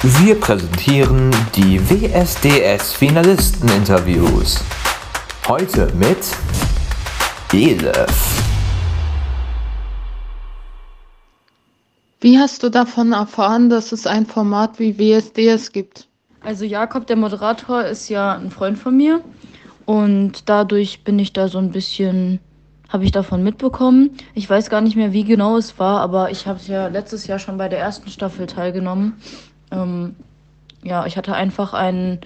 Wir präsentieren die WSDS-Finalisten-Interviews. Heute mit Elef. Wie hast du davon erfahren, dass es ein Format wie WSDS gibt? Also Jakob, der Moderator, ist ja ein Freund von mir und dadurch bin ich da so ein bisschen, habe ich davon mitbekommen. Ich weiß gar nicht mehr, wie genau es war, aber ich habe es ja letztes Jahr schon bei der ersten Staffel teilgenommen ähm, ja, ich hatte einfach einen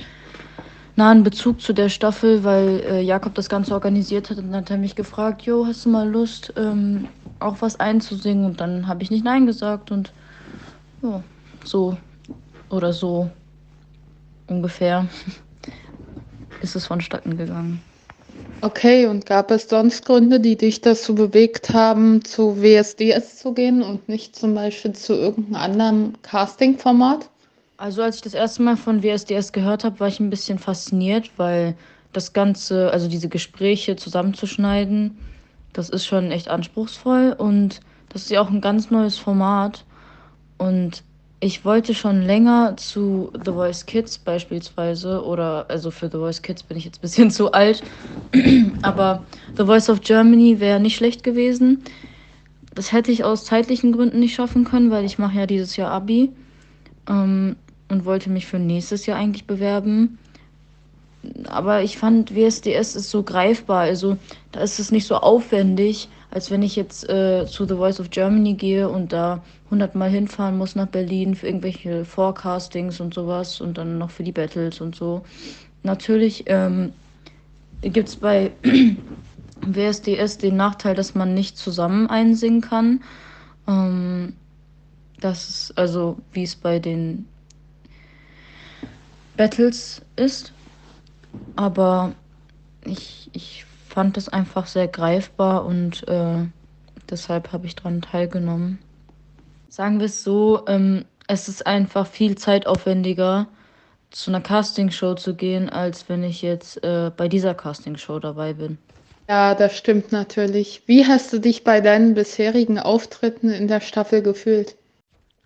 nahen Bezug zu der Staffel, weil äh, Jakob das Ganze organisiert hat und dann hat er mich gefragt, Jo, hast du mal Lust, ähm, auch was einzusingen? Und dann habe ich nicht Nein gesagt und ja, so oder so ungefähr ist es vonstatten gegangen. Okay, und gab es sonst Gründe, die dich dazu bewegt haben, zu WSDS zu gehen und nicht zum Beispiel zu irgendeinem anderen Casting-Format? Also als ich das erste Mal von WSDS gehört habe, war ich ein bisschen fasziniert, weil das Ganze, also diese Gespräche zusammenzuschneiden, das ist schon echt anspruchsvoll und das ist ja auch ein ganz neues Format. Und ich wollte schon länger zu The Voice Kids beispielsweise oder also für The Voice Kids bin ich jetzt ein bisschen zu alt, aber The Voice of Germany wäre nicht schlecht gewesen. Das hätte ich aus zeitlichen Gründen nicht schaffen können, weil ich mache ja dieses Jahr Abi. Ähm, und wollte mich für nächstes Jahr eigentlich bewerben. Aber ich fand, WSDS ist so greifbar. Also da ist es nicht so aufwendig, als wenn ich jetzt äh, zu The Voice of Germany gehe und da hundertmal hinfahren muss nach Berlin für irgendwelche Forecastings und sowas und dann noch für die Battles und so. Natürlich ähm, gibt es bei WSDS den Nachteil, dass man nicht zusammen einsingen kann. Ähm, das ist also, wie es bei den Battles ist. Aber ich, ich fand es einfach sehr greifbar und äh, deshalb habe ich daran teilgenommen. Sagen wir es so, ähm, es ist einfach viel zeitaufwendiger, zu einer Castingshow zu gehen, als wenn ich jetzt äh, bei dieser Castingshow dabei bin. Ja, das stimmt natürlich. Wie hast du dich bei deinen bisherigen Auftritten in der Staffel gefühlt?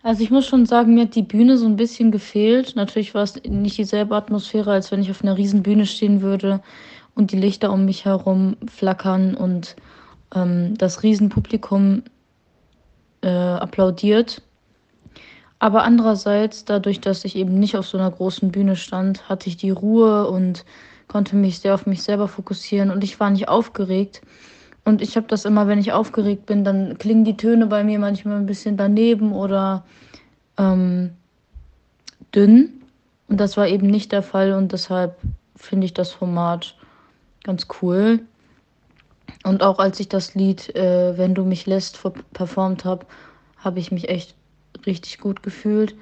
Also ich muss schon sagen, mir hat die Bühne so ein bisschen gefehlt. Natürlich war es nicht dieselbe Atmosphäre, als wenn ich auf einer riesen Bühne stehen würde und die Lichter um mich herum flackern und ähm, das Riesenpublikum äh, applaudiert. Aber andererseits, dadurch, dass ich eben nicht auf so einer großen Bühne stand, hatte ich die Ruhe und konnte mich sehr auf mich selber fokussieren und ich war nicht aufgeregt. Und ich habe das immer, wenn ich aufgeregt bin, dann klingen die Töne bei mir manchmal ein bisschen daneben oder ähm, dünn. Und das war eben nicht der Fall und deshalb finde ich das Format ganz cool. Und auch als ich das Lied äh, Wenn du mich lässt performt habe, habe ich mich echt richtig gut gefühlt,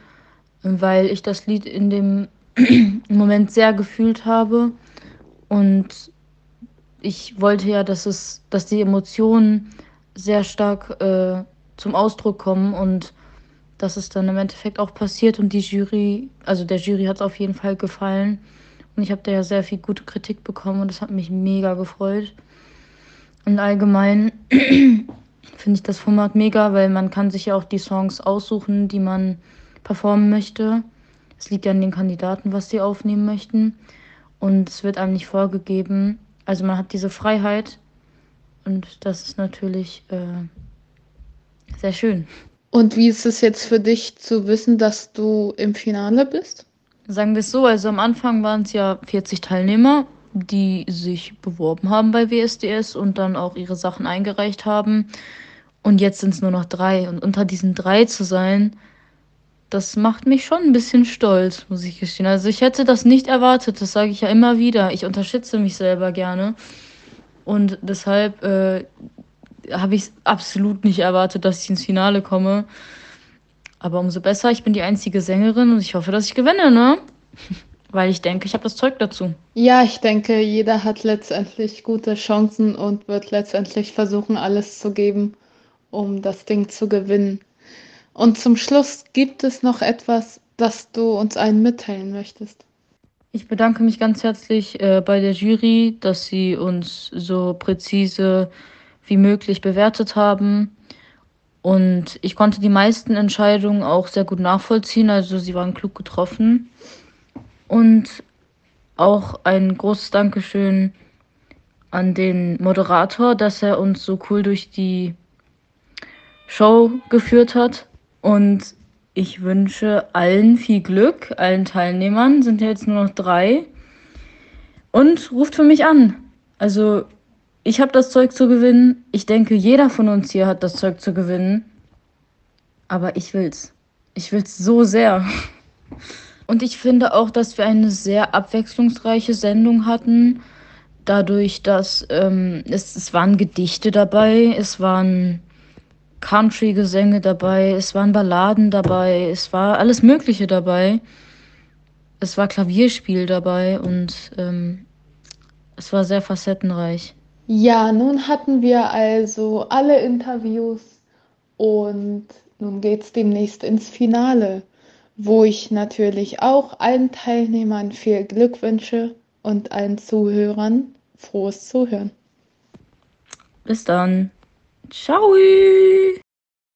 weil ich das Lied in dem Moment sehr gefühlt habe und ich wollte ja, dass es, dass die Emotionen sehr stark äh, zum Ausdruck kommen und dass es dann im Endeffekt auch passiert und die Jury, also der Jury hat es auf jeden Fall gefallen und ich habe da ja sehr viel gute Kritik bekommen und das hat mich mega gefreut. Und allgemein finde ich das Format mega, weil man kann sich ja auch die Songs aussuchen, die man performen möchte. Es liegt ja an den Kandidaten, was sie aufnehmen möchten und es wird einem nicht vorgegeben. Also man hat diese Freiheit und das ist natürlich äh, sehr schön. Und wie ist es jetzt für dich zu wissen, dass du im Finale bist? Sagen wir es so, also am Anfang waren es ja 40 Teilnehmer, die sich beworben haben bei WSDS und dann auch ihre Sachen eingereicht haben. Und jetzt sind es nur noch drei. Und unter diesen drei zu sein, das macht mich schon ein bisschen stolz, muss ich gestehen. Also ich hätte das nicht erwartet, das sage ich ja immer wieder. Ich unterschätze mich selber gerne. Und deshalb äh, habe ich es absolut nicht erwartet, dass ich ins Finale komme. Aber umso besser, ich bin die einzige Sängerin und ich hoffe, dass ich gewinne, ne? Weil ich denke, ich habe das Zeug dazu. Ja, ich denke, jeder hat letztendlich gute Chancen und wird letztendlich versuchen, alles zu geben, um das Ding zu gewinnen. Und zum Schluss gibt es noch etwas, das du uns allen mitteilen möchtest. Ich bedanke mich ganz herzlich äh, bei der Jury, dass sie uns so präzise wie möglich bewertet haben. Und ich konnte die meisten Entscheidungen auch sehr gut nachvollziehen, also sie waren klug getroffen. Und auch ein großes Dankeschön an den Moderator, dass er uns so cool durch die Show geführt hat. Und ich wünsche allen viel Glück, allen Teilnehmern, sind ja jetzt nur noch drei. Und ruft für mich an. Also ich habe das Zeug zu gewinnen. Ich denke, jeder von uns hier hat das Zeug zu gewinnen. Aber ich will's. Ich will's so sehr. Und ich finde auch, dass wir eine sehr abwechslungsreiche Sendung hatten. Dadurch, dass ähm, es, es waren Gedichte dabei, es waren Country-Gesänge dabei, es waren Balladen dabei, es war alles Mögliche dabei. Es war Klavierspiel dabei und ähm, es war sehr facettenreich. Ja, nun hatten wir also alle Interviews und nun geht es demnächst ins Finale, wo ich natürlich auch allen Teilnehmern viel Glück wünsche und allen Zuhörern frohes Zuhören. Bis dann. Ciao.